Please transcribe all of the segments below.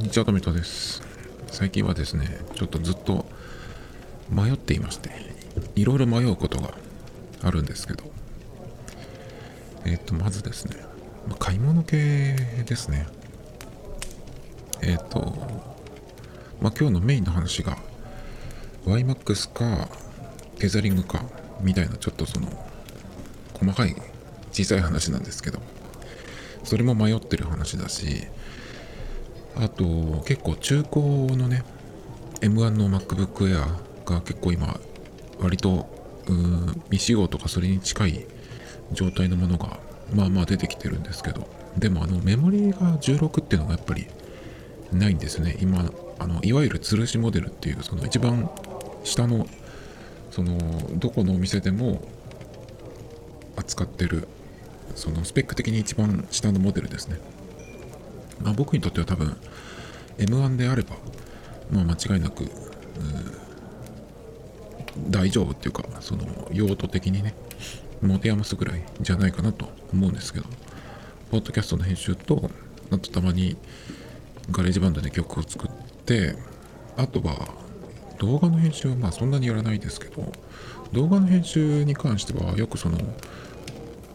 にちは、トミトです。最近はですね、ちょっとずっと迷っていまして、いろいろ迷うことがあるんですけど、えっ、と、まずですね、買い物系ですね。えっ、と、まあ、今日のメインの話が、YMAX か、テザリングか、みたいな、ちょっとその、細かい小さい話なんですけど、それも迷ってる話だし、あと結構中古のね M1 の MacBook Air が結構今割と未使用とかそれに近い状態のものがまあまあ出てきてるんですけどでもあのメモリが16っていうのがやっぱりないんですね。今あのいわゆる吊るしモデルっていうその一番下のそのどこのお店でも扱ってるそのスペック的に一番下のモデルですね。まあ、僕にとっては多分 M1 であれば、まあ、間違いなく大丈夫っていうかその用途的にね持て余すぐらいじゃないかなと思うんですけどポッドキャストの編集とあとたまに GarageBand で曲を作ってあとは動画の編集はまあそんなにやらないですけど動画の編集に関してはよくその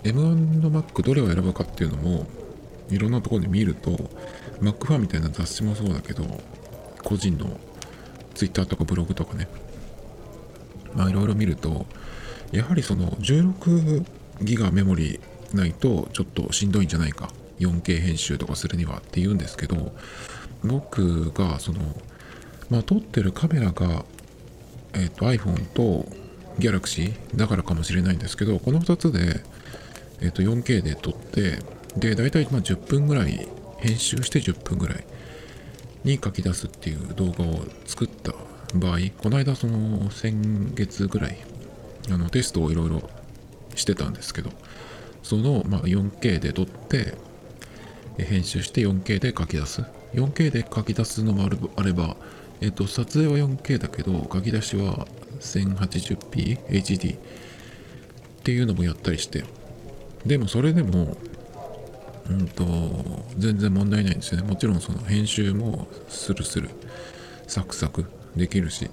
M1 の Mac どれを選ぶかっていうのもいろんなところで見ると、マックファンみたいな雑誌もそうだけど、個人の Twitter とかブログとかね、まあいろいろ見ると、やはりその16ギガメモリないとちょっとしんどいんじゃないか。4K 編集とかするにはって言うんですけど、僕がその、まあ撮ってるカメラが、えっ、と iPhone と Galaxy だからかもしれないんですけど、この2つで、えっ、ー、と 4K で撮って、で、大体まあ10分ぐらい、編集して10分ぐらいに書き出すっていう動画を作った場合、この間その先月ぐらい、あのテストをいろいろしてたんですけど、そのま 4K で撮って、編集して 4K で書き出す。4K で書き出すのもあれば、えっと、撮影は 4K だけど、書き出しは 1080p HD っていうのもやったりして、でもそれでも、うんと、全然問題ないんですよね。もちろんその編集もスルスル、サクサクできるし、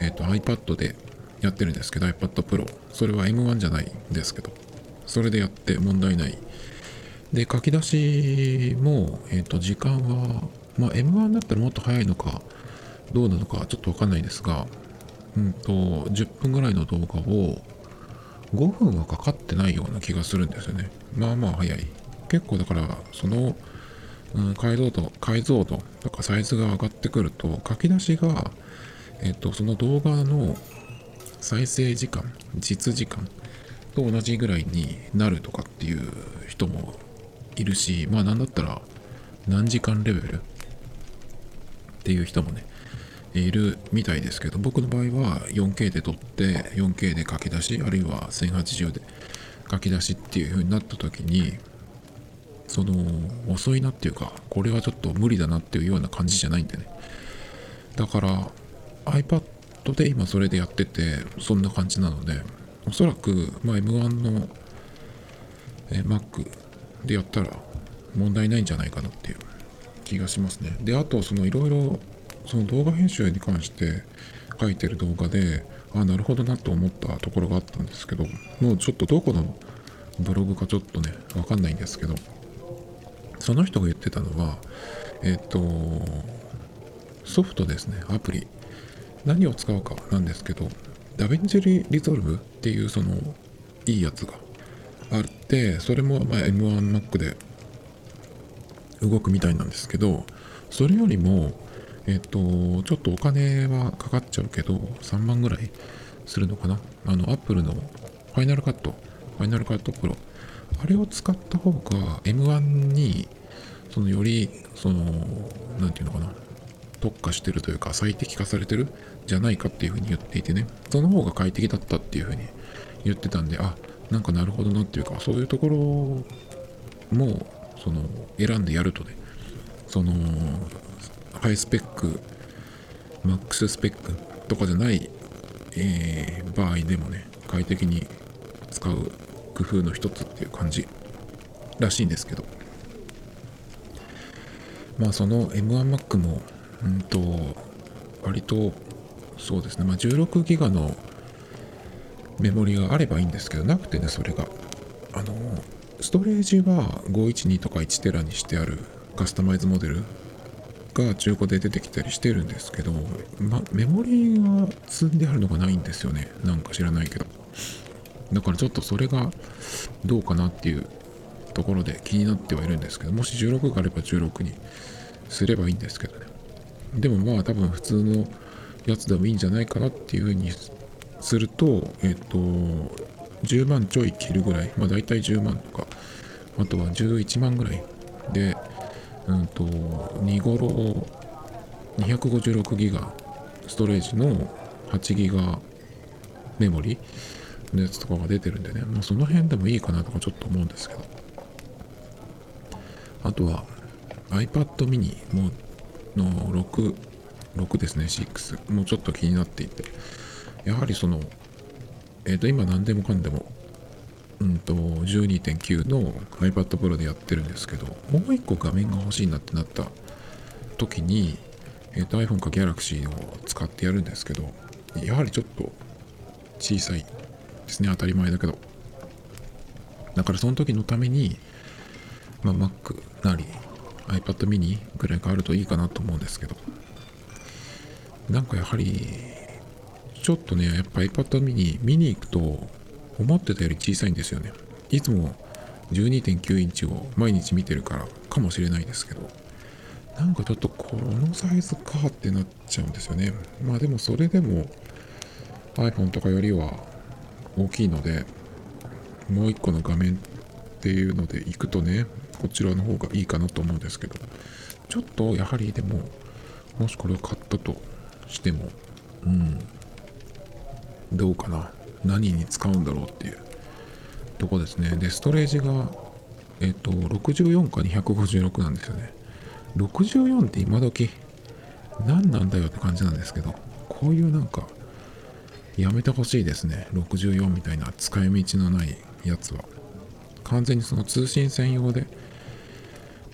えっ、ー、と iPad でやってるんですけど、iPad Pro。それは M1 じゃないんですけど、それでやって問題ない。で、書き出しも、えっ、ー、と、時間は、まあ M1 だったらもっと早いのか、どうなのかちょっとわかんないですが、うんと、10分ぐらいの動画を5分はかかってないような気がするんですよね。まあまあ早い。結構だからその、うん、解像度解像度とかサイズが上がってくると書き出しが、えっと、その動画の再生時間実時間と同じぐらいになるとかっていう人もいるしまあなんだったら何時間レベル？っていう人もねいるみたいですけど僕の場合は 4K で撮って 4K で書き出しあるいは1080で書き出しっていう風になった時にその遅いなっていうかこれはちょっと無理だなっていうような感じじゃないんでね。だから iPad で今それでやっててそんな感じなのでおそらく、ま、M1 のえ Mac でやったら問題ないんじゃないかなっていう気がしますね。であとそのいろいろその動画編集に関して書いてる動画であなるほどなと思ったところがあったんですけどもうちょっとどこのブログかちょっとねわかんないんですけどその人が言ってたのは、えっ、と、ソフトですね、アプリ。何を使うかなんですけど、 DaVinci Resolve っていうそのいいやつがあって、それもま M1 Mac で動くみたいなんですけど、それよりも、えっ、と、ちょっとお金はかかっちゃうけど、3万ぐらいするのかな。あの、Apple の Final Cut、ファイナルカットプロ。あれを使った方が M1 にそのよりその何て言うのかな特化してるというか最適化されてる？じゃないかっていうふうに言っていてね。その方が快適だったっていうふうに言ってたんであなんかなるほどなっていうかそういうところもその選んでやるとねそのハイスペックマックススペックとかじゃない、えー、場合でもね快適に使う工夫の一つっていう感じらしいんですけど。まあその M1Mac もうんと割とそうですね。まあ16ギガのメモリがあればいいんですけどなくてねそれが。あのストレージは512とか1テラにしてあるカスタマイズモデルが中古で出てきたりしてるんですけど、ま、メモリが積んであるのがないんですよね。なんか知らないけど。だからちょっとそれがどうかなっていうところで気になってはいるんですけどもし16があれば16にすればいいんですけどね。でもまあ多分普通のやつでもいいんじゃないかなっていうふうにするとえっ、と10万ちょい切るぐらいまあ大体10万とかあとは11万ぐらいでうんと2頃256ギガストレージの8ギガメモリのやつとかが出てるんでね、まあ、その辺でもいいかなとかちょっと思うんですけど。あとは iPad mini もの6 6ですね6もうちょっと気になっていて。やはりそのえっ、ー、と今何でもかんでもうんと12.9の iPad Pro でやってるんですけどもう一個画面が欲しいなってなった時に、えー、と iPhone か Galaxy を使ってやるんですけどやはりちょっと小さいですね当たり前だけど。だからその時のために、まあ、Mac なり iPad mini ぐらいがあるといいかなと思うんですけど。なんかやはりちょっとねやっぱ iPad mini 見に行くと思ってたより小さいんですよね。いつも12.9インチを毎日見てるからかもしれないですけど。なんかちょっとこのサイズかってなっちゃうんですよね。まあでもそれでも iPhone とかよりは大きいのでもう一個の画面っていうので行くとねこちらの方がいいかなと思うんですけどちょっとやはりでももしこれを買ったとしてもうんどうかな。何に使うんだろうっていう。とこですね。でストレージがえっ、と64か256なんですよね。64って今時何なんだよって感じなんですけどこういうなんかやめてほしいですね。64みたいな使い道のないやつは。完全にその通信専用で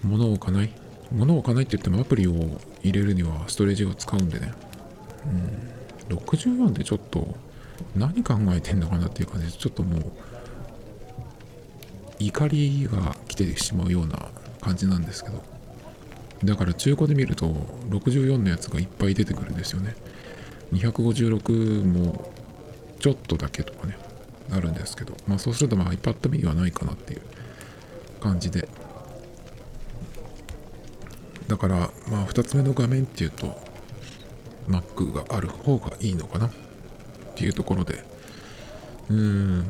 物を置かない。物を置かないって言ってもアプリを入れるにはストレージを使うんでね。うん。64ってちょっと何考えてんのかなっていう感じでちょっともう怒りが来てしまうような感じなんですけど。だから中古で見ると64のやつがいっぱい出てくるんですよね。256もちょっとだけとかねあるんですけどまあそうするとまあ iPad mini はないかなっていう感じで。だからまあ2つ目の画面っていうと Mac がある方がいいのかなっていうところで。うーん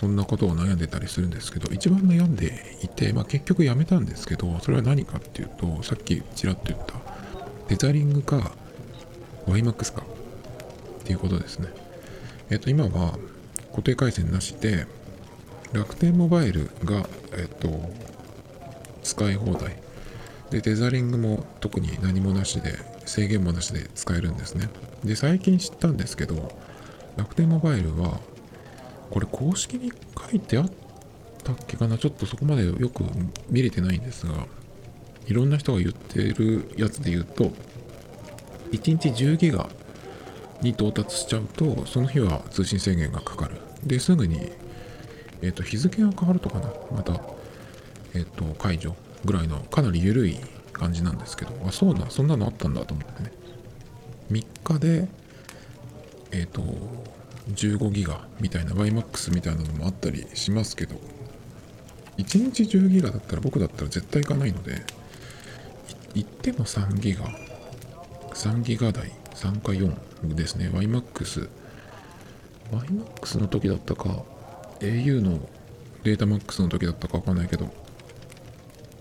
そんなことを悩んでたりするんですけど一番悩んでいて、まあ、結局やめたんですけどそれは何かっていうとさっきちらっと言ったテザリングか YMAX かっていうことですね。えっ、と今は固定回線なしで楽天モバイルがえっ、と使い放題。でテザリングも特に何もなしで制限もなしで使えるんですね。で最近知ったんですけど楽天モバイルはこれ公式に書いてあったっけかな？ちょっとそこまでよく見れてないんですがいろんな人が言ってるやつで言うと1日10ギガに到達しちゃうとその日は通信制限がかかる。ですぐに、えっ、ー、と日付が変わるとかな。また、えっ、ー、と解除ぐらいのかなり緩い感じなんですけど。あそうだそんなのあったんだと思ってね。3日でえっ、ー、と15ギガみたいな YMAX みたいなのもあったりしますけど。1日10ギガだったら僕だったら絶対行かないので行っても3ギガ。3ギガ台。3か4ですね。YMAX YMAX の時だったか au のデータ MAX の時だったかわかんないけど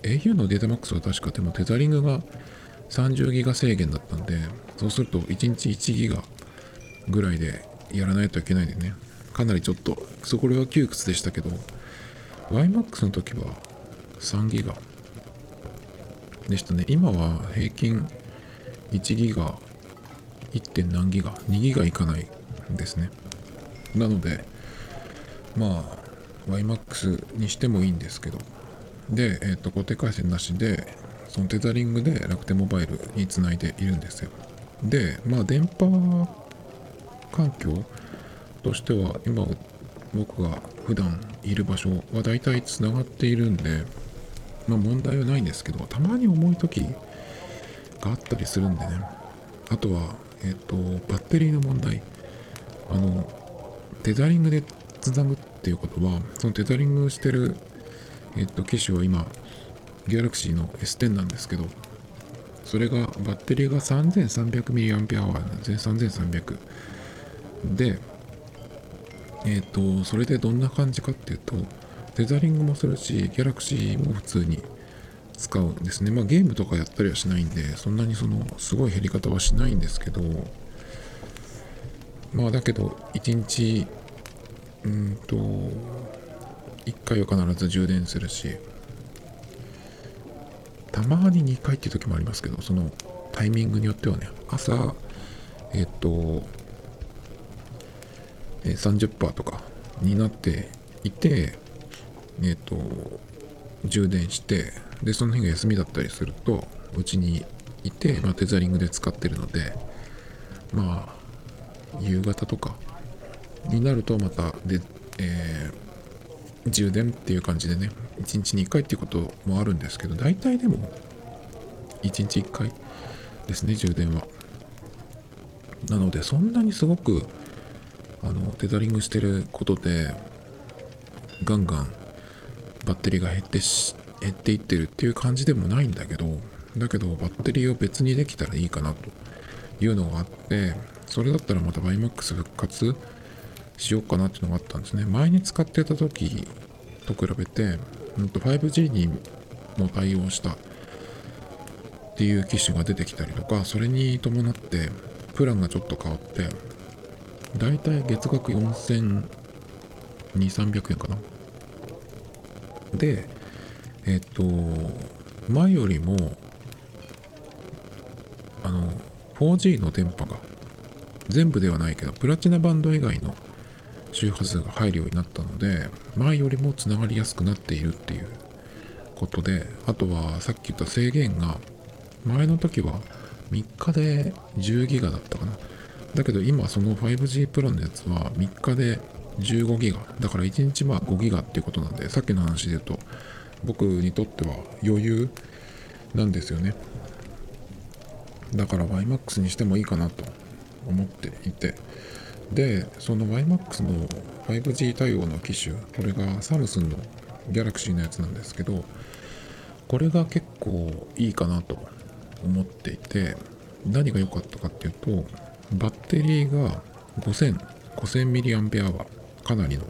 au のデータ MAX は確かでもテザリングが30ギガ制限だったんでそうすると1日1ギガぐらいでやらないといけないんでね。かなりちょっとそこは窮屈でしたけど YMAX の時は3ギガでしたね。今は平均1ギガ 1. 点何ギガ2ギガいかないですね。なのでまあ YMAX にしてもいいんですけど。で、えー、と固定回線なしでそのテザリングで楽天モバイルにつないでいるんですよ。でまあ電波環境としては今僕が普段いる場所は大体つながっているんでまあ問題はないんですけどたまに重い時があったりするんでね。あとはえっ、とバッテリーの問題。あのテザリングでつなぐっていうことはそのテザリングしてるえっ、と機種は今ギャラクシーの S10 なんですけどそれがバッテリーが 3300mAh なんですね3300でえっ、とそれでどんな感じかっていうとテザリングもするしギャラクシーも普通に使うんですね。まあゲームとかやったりはしないんでそんなにそのすごい減り方はしないんですけどまあだけど1日うんと1回は必ず充電するしたまに2回っていう時もありますけどそのタイミングによってはね朝えっと30%とかになっていてえっと充電してでその日が休みだったりするとうちにいて、まあ、テザリングで使ってるのでまあ夕方とかになるとまたで、えー、充電っていう感じでね1日に1回っていうこともあるんですけど大体でも1日1回ですね充電は。なのでそんなにすごくあのテザリングしてることでガンガンバッテリーが減ってし減っていってるっていう感じでもないんだけどだけどバッテリーを別にできたらいいかなというのがあってそれだったらまた YMAX 復活しようかなっていうのがあったんですね。前に使ってた時と比べて 5G にも対応したっていう機種が出てきたりとかそれに伴ってプランがちょっと変わってだいたい月額4200、300円かな。でえっと前よりもあの 4G の電波が全部ではないけどプラチナバンド以外の周波数が入るようになったので前よりもつながりやすくなっているっていうことであとはさっき言った制限が前の時は3日で10ギガだったかな。だけど今その 5G プランのやつは3日で15ギガ。だから1日まあ5ギガっていうことなんでさっきの話で言うと僕にとっては余裕なんですよね。だから YMAX にしてもいいかなと思っていて。でその YMAX の 5G 対応の機種これがサムスンの Galaxy のやつなんですけどこれが結構いいかなと思っていて何が良かったかっていうとバッテリーが5000 5000mAh かなりの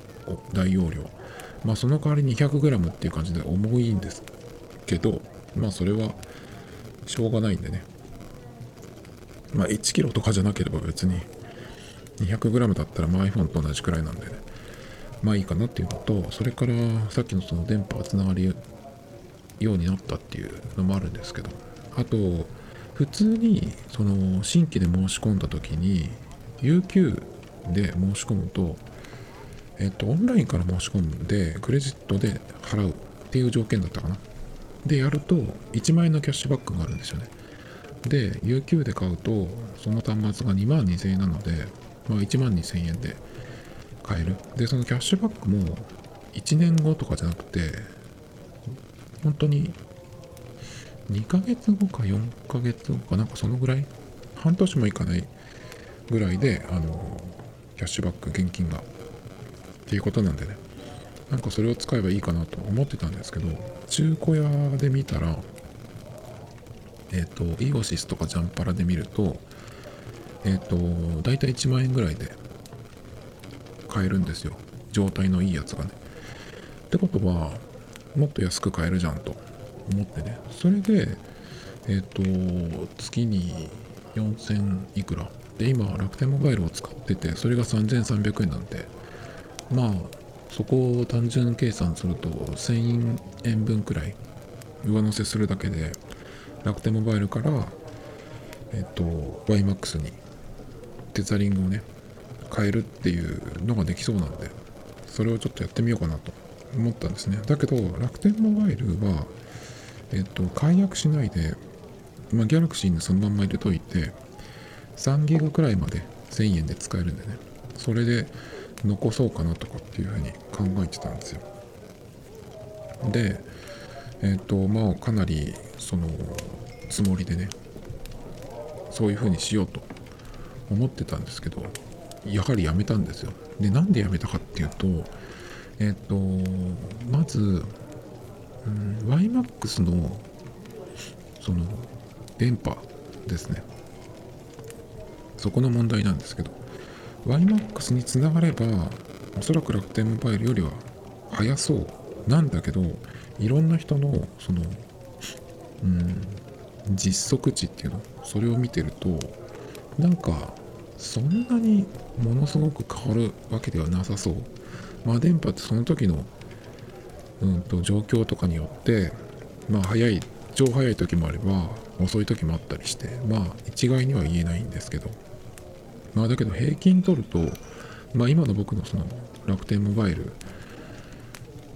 大容量。まあその代わり 200g っていう感じで重いんですけどまあそれはしょうがないんでね。まあ 1kg とかじゃなければ別に 200g だったらまあ iPhone と同じくらいなんでね。まあいいかなっていうのとそれからさっきのその電波がつながるようになったっていうのもあるんですけどあと普通にその新規で申し込んだ時に UQ で申し込むとえっとオンラインから申し込んでクレジットで払うっていう条件だったかな。でやると1万円のキャッシュバックがあるんですよね。で UQ で買うとその端末が2万2000円なので、まあ、1万2000円で買える。でそのキャッシュバックも1年後とかじゃなくて本当に2ヶ月後か4ヶ月後かなんかそのぐらい？半年もいかないぐらいであのキャッシュバック現金がっていうことなんでね。なんかそれを使えばいいかなと思ってたんですけど中古屋で見たらえっ、ー、とイオシスとかジャンパラで見るとえっ、ー、と大体1万円ぐらいで買えるんですよ。状態のいいやつがね。ってことはもっと安く買えるじゃんと思ってね。それでえっ、ー、と月に4000いくら。で今楽天モバイルを使っててそれが3300円なんでまあそこを単純計算すると1000円分くらい上乗せするだけで楽天モバイルからえっと YMAX にテザリングをね変えるっていうのができそうなんでそれをちょっとやってみようかなと思ったんですね。だけど楽天モバイルはえっと、解約しないで、まあ、ギャラクシーにそのまんま入れといて、3ギガくらいまで1000円で使えるんでね、それで残そうかなとかっていうふうに考えてたんですよ。で、えっと、まあ、かなり、その、つもりでね、そういうふうにしようと思ってたんですけど、やはりやめたんですよ。で、なんでやめたかっていうと、えっと、まず、うん、YMAX の、その、電波ですね。そこの問題なんですけど、YMAX につながれば、おそらく楽天モバイルよりは速そうなんだけど、いろんな人の、その、うん、実測値っていうの、それを見てると、なんか、そんなにものすごく変わるわけではなさそう。まあ電波ってその時の、うんと、状況とかによって、まあ早い、超早い時もあれば遅い時もあったりして、まあ一概には言えないんですけど、まあだけど平均取ると、まあ今の僕のその楽天モバイル、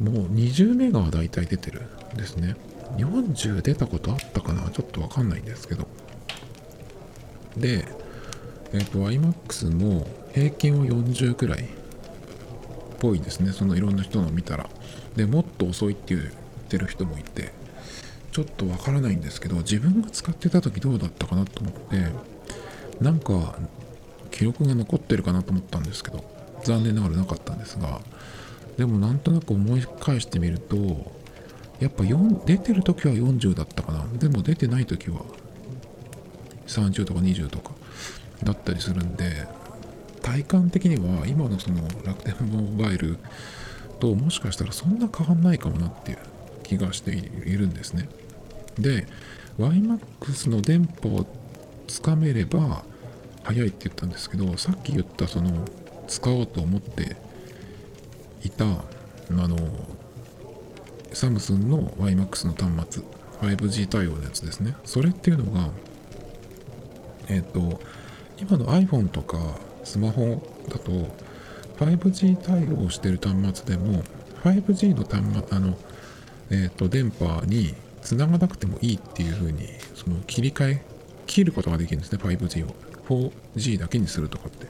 もう20メガは大体出てるんですね。40出たことあったかな？ちょっとわかんないんですけど。で、えっ、ー、と、iMAX も平均は40くらいっぽいですね。そのいろんな人の見たら。で、もっと遅いって言ってる人もいて、ちょっとわからないんですけど、自分が使ってた時どうだったかなと思って、なんか、記録が残ってるかなと思ったんですけど、残念ながらなかったんですが、でもなんとなく思い返してみると、やっぱ4出てる時は40だったかな。でも出てない時は30とか20とかだったりするんで、体感的には今のその楽天モバイルともしかしたらそんな変わんないかもなっていう気がしているんですね。で、YMAX の電波をつかめれば早いって言ったんですけど、さっき言ったその使おうと思っていた、あの、サムスンの YMAX の端末、5G 対応のやつですね。それっていうのが、えっ、ー、と、今の iPhone とかスマホだと 5G 対応してる端末でも 5G の端末あの、えーと、電波につながなくてもいいっていう風にその切り替え切ることができるんですね 5G を 4G だけにするとかって。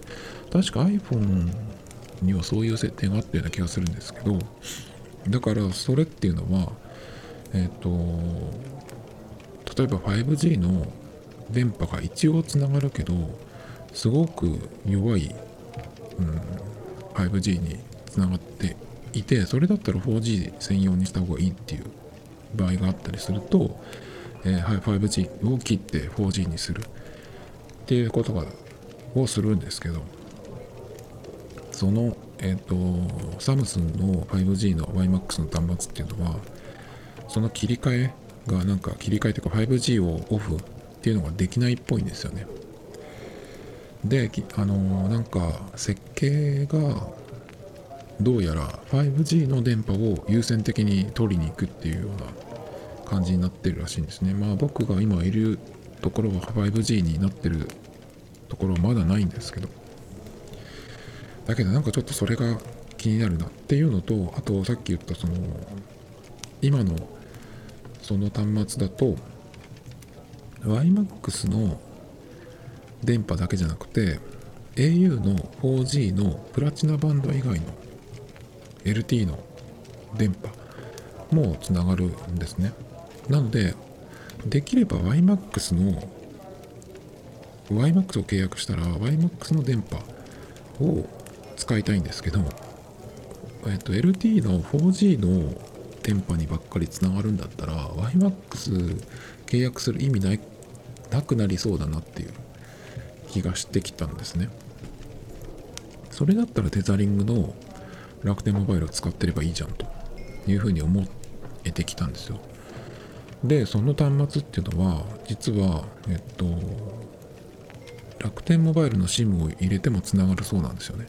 確か iPhone にはそういう設定があったような気がするんですけど。だからそれっていうのはえっ、ー、と例えば 5G の電波が一応つながるけどすごく弱い、うん、5G につながっていてそれだったら 4G 専用にした方がいいっていう場合があったりすると、えー、5G を切って 4G にする。っていうことがをするんですけどそのえっ、ー、とサムスンの 5G の YMAX の端末っていうのはその切り替えがなんか切り替えというか 5G をオフっていうのができないっぽいんですよね。であのなんか設計がどうやら 5G の電波を優先的に取りに行くっていうような感じになってるらしいんですね。まあ僕が今いるところは 5G になってるところはまだないんですけど。だけどなんかちょっとそれが気になるなっていうのとあとさっき言ったその今のその端末だと YMAX の電波だけじゃなくて au の 4G のプラチナバンド以外の LT の電波もつながるんですね。なのでできれば YMAX の YMAX を契約したら YMAX の電波を使いたいんですけど、えっと、LT の 4G の電波にばっかりつながるんだったら YMAX 契約する意味ないなくなりそうだなっていう気がしてきたんですね。それだったらテザリングの楽天モバイルを使ってればいいじゃんというふうに思えてきたんですよ。で、その端末っていうのは、実は、えっと、楽天モバイルの SIM を入れてもつながるそうなんですよね。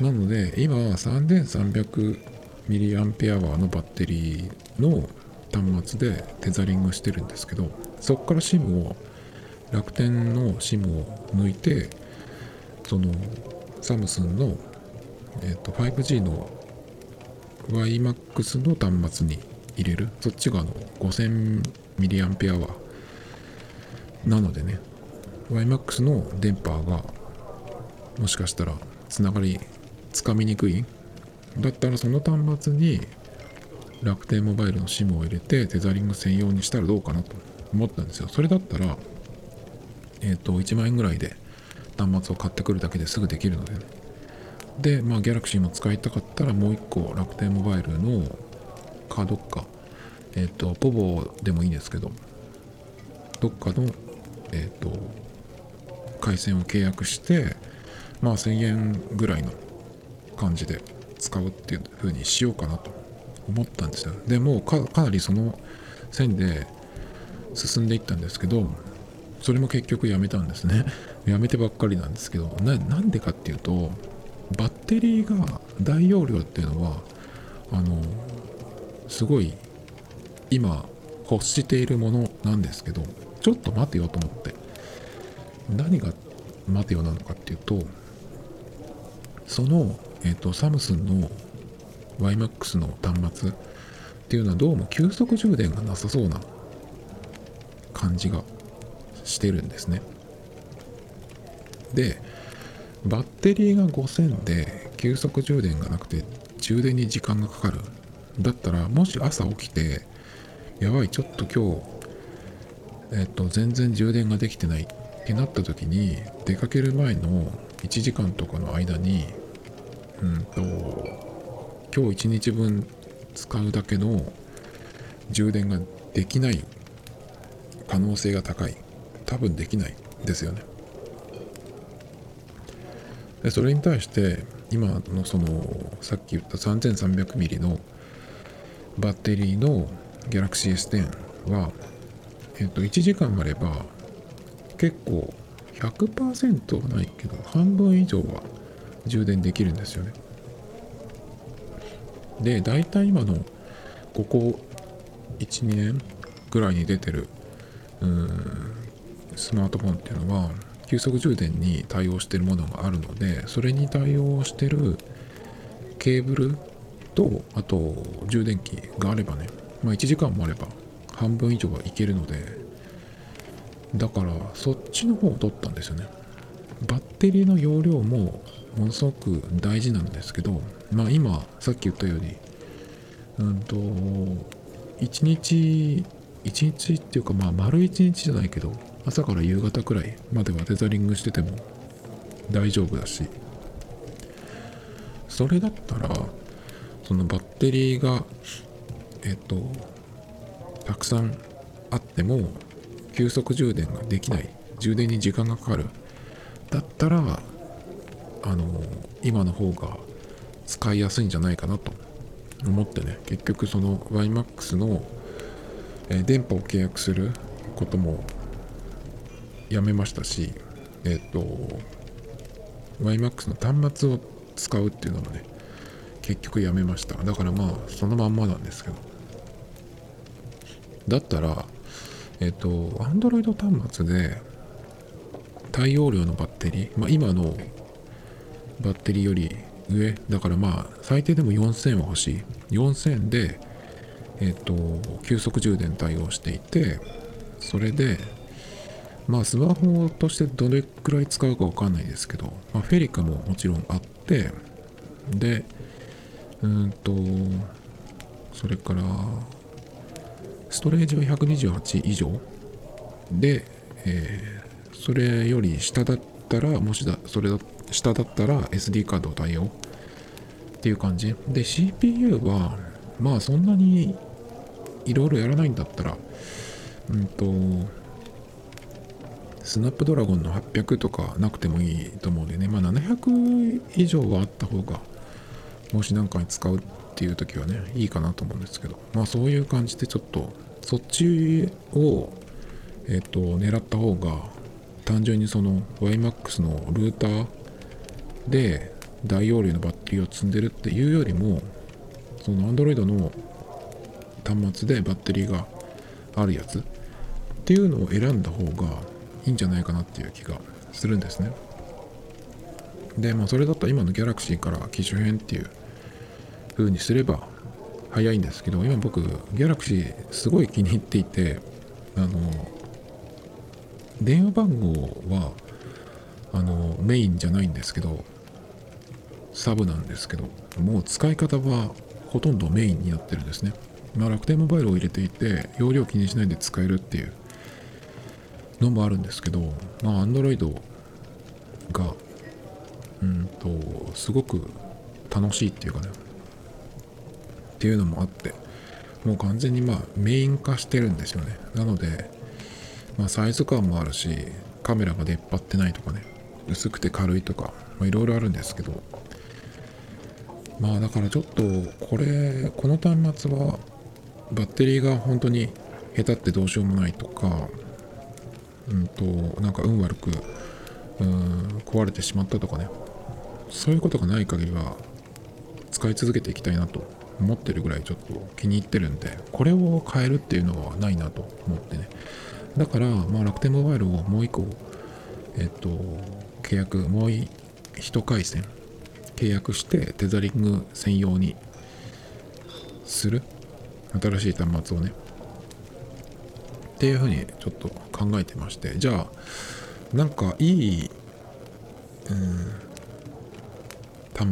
なので、今、3300mAh のバッテリーの端末でテザリングしてるんですけど、そこから SIM を楽天の SIM を抜いてそのサムスンの、えーと、5G の YMAX の端末に入れるそっちがあの 5000mAh なのでね YMAX の電波がもしかしたらつながりつかみにくいだったらその端末に楽天モバイルの SIM を入れてテザリング専用にしたらどうかなと思ったんですよ。それだったらえっ、ー、と1万円ぐらいで端末を買ってくるだけですぐできるので。ねでまあギャラクシーも使いたかったらもう1個楽天モバイルのカードか。えっ、ー、とポボでもいいんですけど。どっかのえっ、ー、と回線を契約してまあ1000円ぐらいの感じで使うっていう風にしようかなと思ったんですよ。でもかなりその線で進んでいったんですけどそれも結局やめたんですね。やめてばっかりなんですけどなんでかっていうとバッテリーが大容量っていうのはあのすごい今欲しているものなんですけどちょっと待てよと思って。何が待てよなのかっていうとその、えーと、サムスンの YMAX の端末っていうのはどうも急速充電がなさそうな感じがしてるんですね。でバッテリーが5000で急速充電がなくて充電に時間がかかる。だったらもし朝起きてやばいちょっと今日えっと全然充電ができてないってなった時に出かける前の1時間とかの間にうんと今日1日分使うだけの充電ができない可能性が高い。多分できないですよね。でそれに対して今のそのさっき言った 3300mAh のバッテリーの Galaxy S10 は、えっと、1時間あれば結構100%はないけど半分以上は充電できるんですよね。で大体今のここ12年ぐらいに出てるうんスマートフォンっていうのは急速充電に対応してるものがあるのでそれに対応してるケーブルとあと充電器があればね、まあ、1時間もあれば半分以上はいけるのでだからそっちの方を取ったんですよね。バッテリーの容量もものすごく大事なんですけどまあ今さっき言ったようにうんと1日1日っていうかまあ丸1日じゃないけど朝から夕方くらいまではテザリングしてても大丈夫だしそれだったらそのバッテリーがえっとたくさんあっても急速充電ができない。充電に時間がかかる。だったらあの今の方が使いやすいんじゃないかなと思ってね。結局その YMAX の、え電波を契約することもやめましたしえっ、と YMAX の端末を使うっていうのもね結局やめました。だからまあそのまんまなんですけど。だったらえっ、と Android 端末で大容量のバッテリー、まあ、今のバッテリーより上だからまあ最低でも4000は欲しい。4000でえっ、と急速充電対応していてそれでまあスマホとしてどれくらい使うかわかんないですけど、まあ、フェリカももちろんあってでうんとそれからストレージは128以上。で、えー、それより下だったらもしだそれだ下だったら SD カード対応。っていう感じ。で CPU はまあそんなにいろいろやらないんだったらうんとスナップドラゴンの800とかなくてもいいと思うんでね。まあ700以上はあった方がもし何かに使うっていう時はねいいかなと思うんですけど。まあそういう感じでちょっとそっちをえっ、と狙った方が単純にその YMAX のルーターで大容量のバッテリーを積んでるっていうよりもその Android の端末でバッテリーがあるやつっていうのを選んだ方がいいんじゃないかなっていう気がするんですね。でまあそれだったら今の Galaxy から機種変っていう風にすれば早いんですけど今僕ギャラクシーすごい気に入っていてあの電話番号はあのメインじゃないんですけどサブなんですけどもう使い方はほとんどメインになってるんですね、まあ、楽天モバイルを入れていて容量気にしないで使えるっていうのもあるんですけどまあ Android がうんとすごく楽しいっていうかね。っていうのもあってもう完全にまあメイン化してるんですよね。なので、まあ、サイズ感もあるしカメラが出っ張ってないとかね薄くて軽いとかいろいろあるんですけどまあだからちょっとこれこの端末はバッテリーが本当に下手ってどうしようもないとかうんとなんか運悪くうん壊れてしまったとかね。そういうことがない限りは使い続けていきたいなと思ってるぐらいちょっと気に入ってるんでこれを変えるっていうのはないなと思ってね。だから、まあ、楽天モバイルをもう一個えっと契約もう一回線契約してテザリング専用にする。新しい端末をね。っていうふうにちょっと考えてまして。じゃあなんかいい、うん、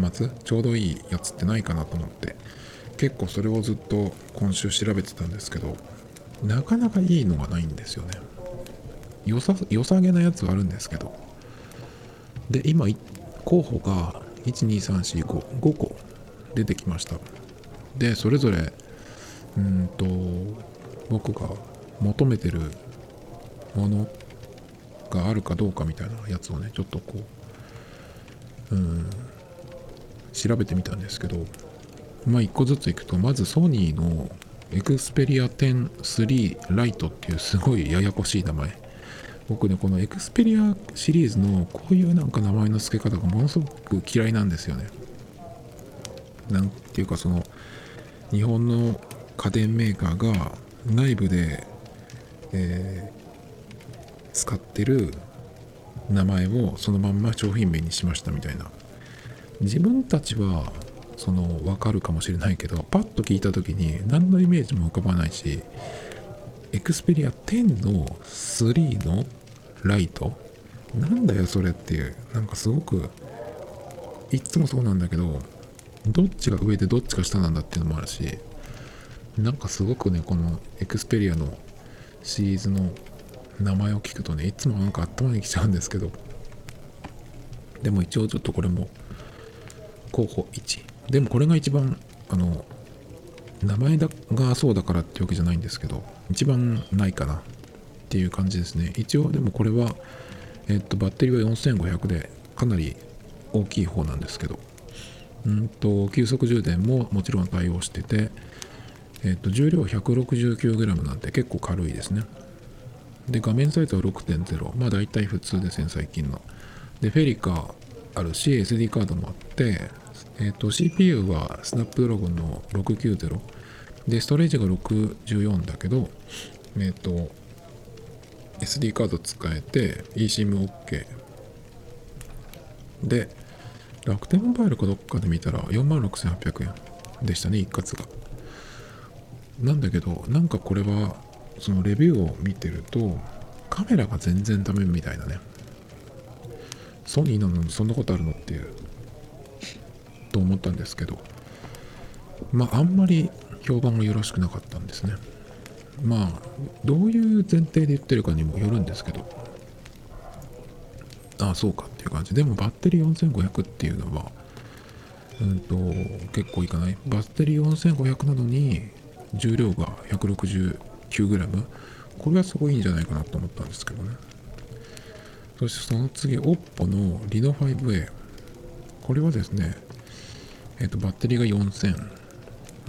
端末ちょうどいいやつってないかなと思って。結構それをずっと今週調べてたんですけどなかなかいいのがないんですよね。良さ良さげなやつはあるんですけど。で今候補が12345個出てきました。でそれぞれうんと僕が求めてるものがあるかどうかみたいなやつをねちょっとこううん調べてみたんですけどまあ1個ずついくとまずソニーの Xperia 10 III Lite っていうすごいややこしい名前。僕ねこの Xperia シリーズのこういうなんか名前の付け方がものすごく嫌いなんですよね。なんていうかその日本の家電メーカーが内部で、えー、使ってる名前をそのまんま商品名にしましたみたいな。自分たちはその分かるかもしれないけどパッと聞いた時に何のイメージも浮かばないしエクスペリア10の3のライト？なんだよそれっていうなんかすごくいつもそうなんだけどどっちが上でどっちが下なんだっていうのもあるしなんかすごくねこのエクスペリアのシリーズの名前を聞くとねいつもなんか頭にきちゃうんですけどでも一応ちょっとこれも候補1でもこれが一番あの名前だがそうだからってわけじゃないんですけど一番ないかなっていう感じですね。一応でもこれはえっとバッテリーは4500でかなり大きい方なんですけど。うんと急速充電ももちろん対応しててえっと重量 169g なんて結構軽いですね。で画面サイズは6.0まあ大体普通ですね最近の。でフェリカあるし SD カードもあってえっ、ー、と、CPU はスナップドラゴンの690で、ストレージが64だけど、えっ、ー、と、SD カード使えて eSIMOK で、楽天モバイルかどっかで見たら46,800円でしたね、一括が。なんだけど、なんかこれは、そのレビューを見てると、カメラが全然ダメみたいなね。ソニーなのにそんなことあるのっていうと思ったんですけどまああんまり評判がよろしくなかったんですね。まあどういう前提で言ってるかにもよるんですけどああそうかっていう感じ。でもバッテリー4500っていうのはうんと結構いかない？バッテリー4500なのに重量が 169g これはすごいいいんじゃないかなと思ったんですけどね。そしてその次 OPPO の Reno5A これはですねえっ、と、バッテリーが4000。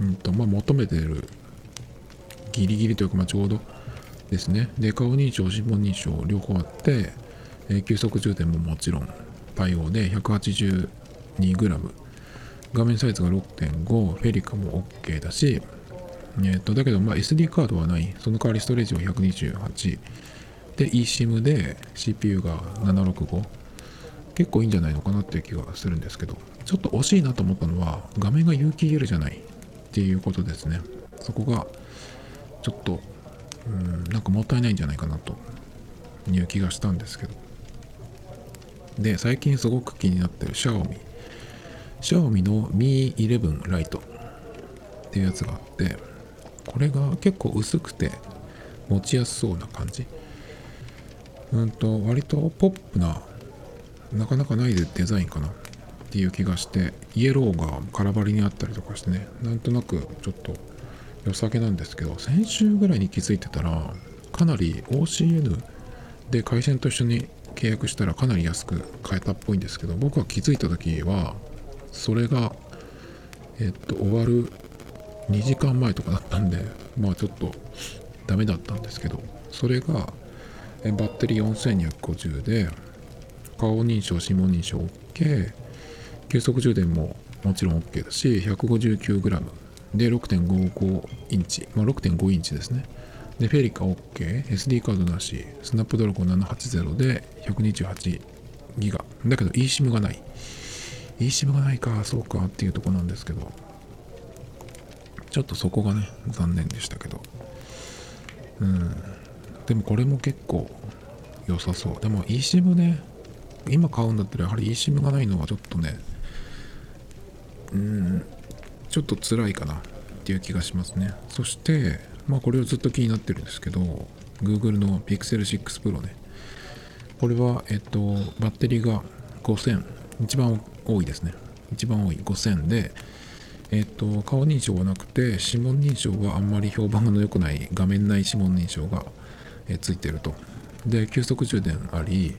うんと、まあ、求めてるギリギリというか、まあ、ちょうどですね。で、顔認証、指紋認証、両方あって、えー、急速充電ももちろん対応で 182g。画面サイズが6.5、フェリカも OK だし、えー、とだけど、まあ、SD カードはない。その代わりストレージは128。で、eSIM で CPU が765。結構いいんじゃないのかなっていう気がするんですけど、ちょっと惜しいなと思ったのは、画面が有機 EL じゃない。っていうことですね。そこがちょっとうんなんかもったいないんじゃないかなという気がしたんですけど。で最近すごく気になってるシャオミシャオミの Mi 11ライトっていうやつがあってこれが結構薄くて持ちやすそうな感じ。うんと割とポップななかなかないデザインかなっていう気がしてイエローが空張りにあったりとかしてねなんとなくちょっと良さげなんですけど先週ぐらいに気づいてたらかなり OCN で回線と一緒に契約したらかなり安く買えたっぽいんですけど僕が気づいた時はそれがえっと終わる2時間前とかだったんでまあちょっとダメだったんですけどそれがバッテリー4250で顔認証指紋認証 OK 急速充電ももちろん OK だし 159g で6.55インチ、まあ、6.5インチですね。でフェリカ OK SD カードなし。スナップドラゴン780で128ギガ。だけど eSIM がない。eSIM がないか。そうかっていうとこなんですけど。ちょっとそこがね残念でしたけど。うん。でもこれも結構良さそう。でも eSIM ね今買うんだったらやはり eSIM がないのはちょっとねうんちょっと辛いかなっていう気がしますね。そしてまあこれをずっと気になってるんですけど Google の Pixel 6 Pro ね。これはえっとバッテリーが5000一番多いですね。一番多い。5000でえっと顔認証はなくて指紋認証はあんまり評判が良くない。画面内指紋認証が、えついてると。で急速充電あり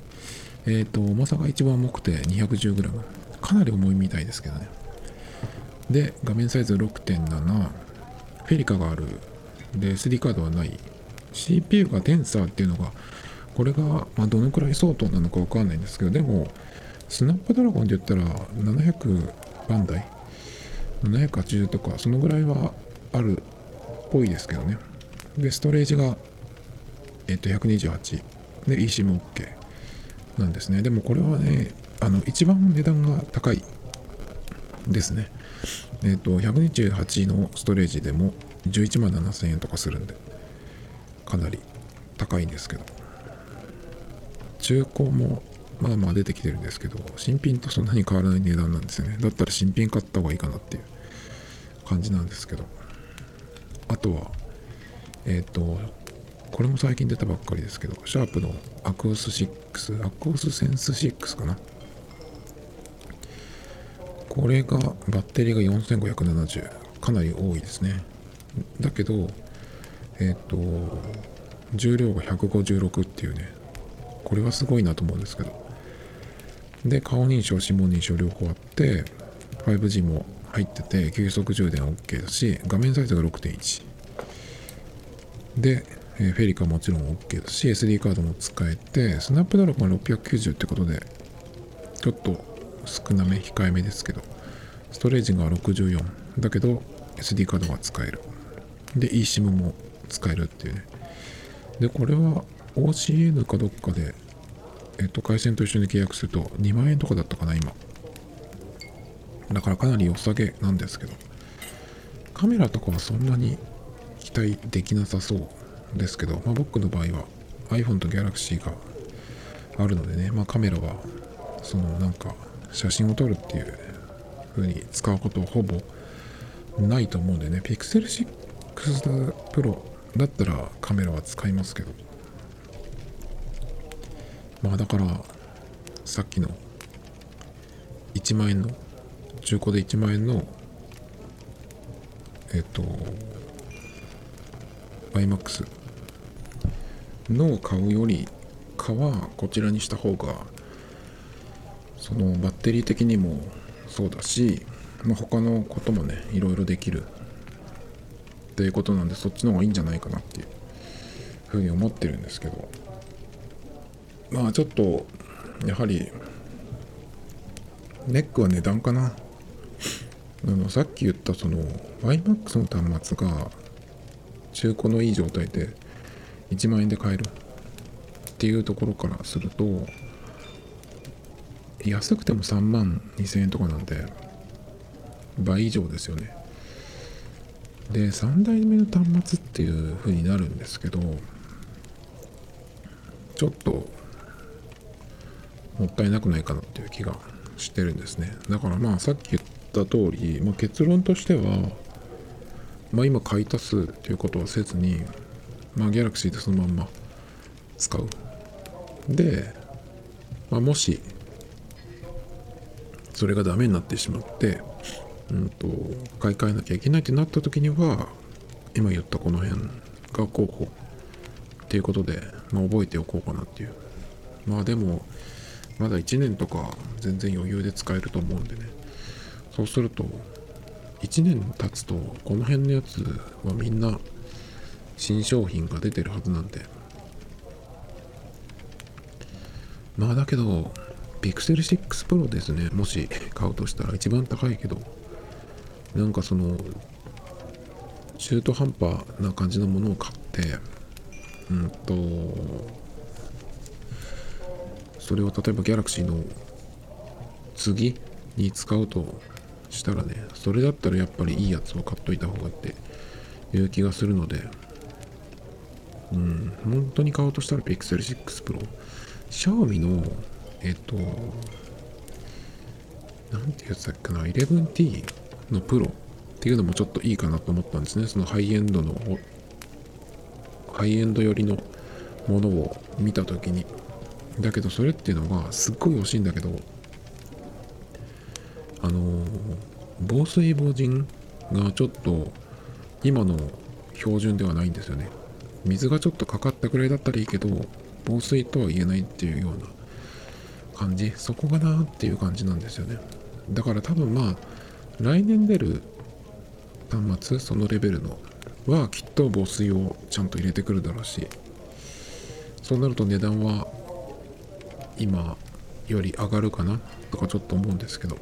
えっ、と重さが一番重くて 210g かなり重いみたいですけどね。で画面サイズ6.7フェリカがある。で SD カードはない。CPU がテンサーっていうのがこれが、まあ、どのくらい相当なのかわかんないんですけどでもスナップドラゴンで言ったら700番台。780とかそのぐらいはあるっぽいですけどね。でストレージがえっと128で eSIM OK なんですね。でもこれはねあの一番値段が高いですね。えっと128のストレージでも11万7000円とかするんでかなり高いんですけど。中古もまあまあ出てきてるんですけど新品とそんなに変わらない値段なんですよね。だったら新品買った方がいいかなっていう感じなんですけど。あとはえっ、ー、とこれも最近出たばっかりですけどシャープのアクオス6アクオスセンス6かな。これがバッテリーが4570かなり多いですね。だけどえっ、ー、と重量が156っていうね。これはすごいなと思うんですけど。で顔認証指紋認証両方あって 5G も入ってて急速充電 OK だし画面サイズが6.1で、えー、フェリカもちろん OK だし SD カードも使えてスナップドラゴン690ってことでちょっと少なめ控えめですけどストレージが64だけど SD カードが使える。で eSIM も使えるっていうね。でこれは OCN かどっかでえっと、回線と一緒に契約すると2万円とかだったかな、今。だからかなり良さげなんですけど、カメラとかはそんなに期待できなさそう。ですけど、まあ、僕の場合は iPhone と Galaxy があるのでね、まあ、カメラはそのなんか写真を撮るっていう風に使うことほぼないと思うんでね、Pixel 6 Pro だったらカメラは使いますけど、まあだからさっきの1万円の中古で1万円のえっと iMAX のを買うよりかはこちらにした方がそのバッテリー的にもそうだし、まあ、他のこともねいろいろできる。っていうことなんでそっちの方がいいんじゃないかなっていうふうに思ってるんですけど。まあちょっとやはりネックは値段かな。あのさっき言ったその YMAX の端末が中古のいい状態で1万円で買えるっていうところからすると安くても3万2000円とかなんで倍以上ですよね。で3代目の端末っていう風になるんですけどちょっともったいなくないかなっていう気がしてるんですね。だからまあさっき言った通り、まあ、結論としてはまあ今買い足すっていうことはせずにまあギャラクシーでそのまんま使う。で、まあ、もしそれがダメになってしまってうんと買い替えなきゃいけないってなった時には今言ったこの辺が候補っていうことで、まあ、覚えておこうかなっていう。まあでもまだ1年とか全然余裕で使えると思うんでね。そうすると1年経つとこの辺のやつはみんな新商品が出てるはずなんで。まあだけど Pixel 6 Pro ですね。もし買うとしたら一番高いけど。なんかその中途半端な感じのものを買ってうんとそれを例えば Galaxy の次に使うとしたらねそれだったらやっぱりいいやつを買っといた方がっていう気がするのでうん本当に買おうとしたら Pixel 6 Pro シャオミのえっとなんていうやつだっけな 11T のプロっていうのもちょっといいかなと思ったんですね。そのハイエンドのハイエンド寄りのものを見た時に。だけどそれっていうのがすっごい惜しいんだけどあの防水防塵がちょっと今の標準ではないんですよね。水がちょっとかかったくらいだったらいいけど防水とは言えないっていうような感じ？そこがなっていう感じなんですよね。だから多分まあ来年出る端末そのレベルのはきっと防水をちゃんと入れてくるだろうしそうなると値段は今より上がるかなとかちょっと思うんですけど。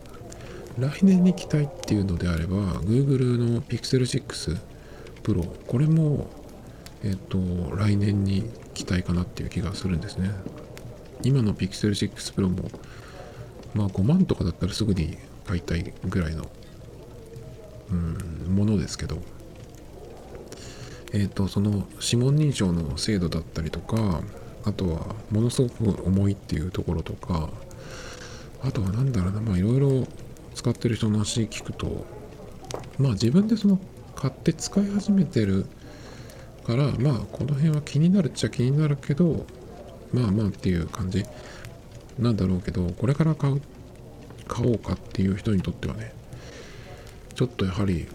来年に期待っていうのであれば Google の Pixel 6 Pro これもえっ、と来年に期待かなっていう気がするんですね。今の Pixel 6 Pro もまあ5万とかだったらすぐに買いたいぐらいのうんものですけど。えっ、とその指紋認証の精度だったりとかあとはものすごく重いっていうところとかあとは何だろうなまあいろいろ使ってる人の話聞くとまあ自分でその買って使い始めてるからまあこの辺は気になるっちゃ気になるけどまあまあっていう感じ。なんだろうけどこれから買う買おうかっていう人にとってはねちょっとやはり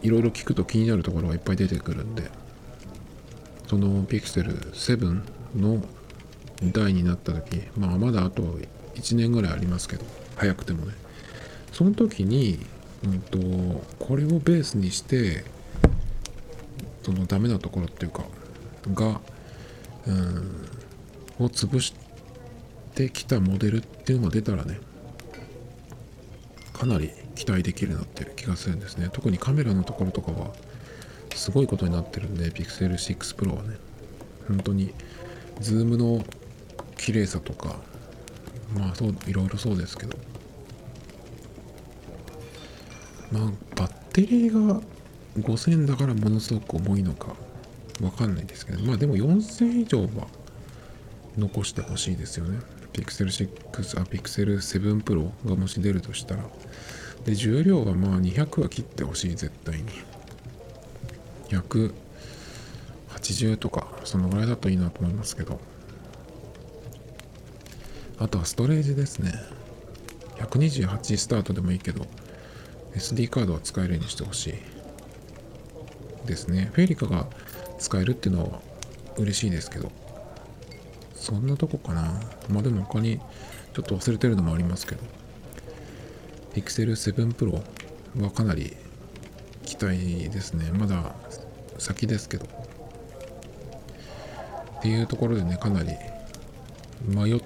いろいろ聞くと気になるところがいっぱい出てくるんでその Pixel 7の台になった時まあまだあと1年ぐらいありますけど早くてもね。その時に、うんと、これをベースにしてそのダメなところっていうかがうんを潰してきたモデルっていうのが出たらねかなり期待できるなっていう気がするんですね。特にカメラのところとかはすごいことになってるんで Pixel 6 Pro はね。本当にズームの綺麗さとかまあそういろいろそうですけど。まあバッテリーが5000だからものすごく重いのかわかんないですけどまあでも4000以上は残してほしいですよね。Pixel 6あ Pixel 7 Pro がもし出るとしたら。で重量はまあ200は切ってほしい絶対に。180とかそのぐらいだといいなと思いますけど。あとはストレージですね。128スタートでもいいけど。SD カードは使えるようにしてほしい。ですね。フェリカが使えるっていうのは嬉しいですけど。そんなとこかな。まあでも他にちょっと忘れてるのもありますけど。Pixel 7 Pro はかなり期待ですね。まだ先ですけど。っていうところでねかなり迷っ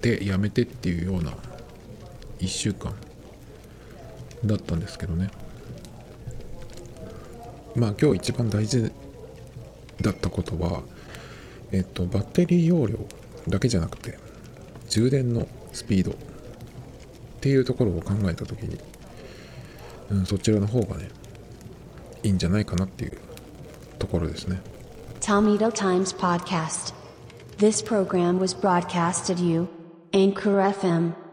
てやめてっていうような1週間だったんですけどねまあ今日一番大事だったことはえっとバッテリー容量だけじゃなくて充電のスピードっていうところを考えた時に、うん、そちらの方がねいいんじゃないかなっていうところですね Tomito Times Podcast. This program was broadcasted you, Anchor FM.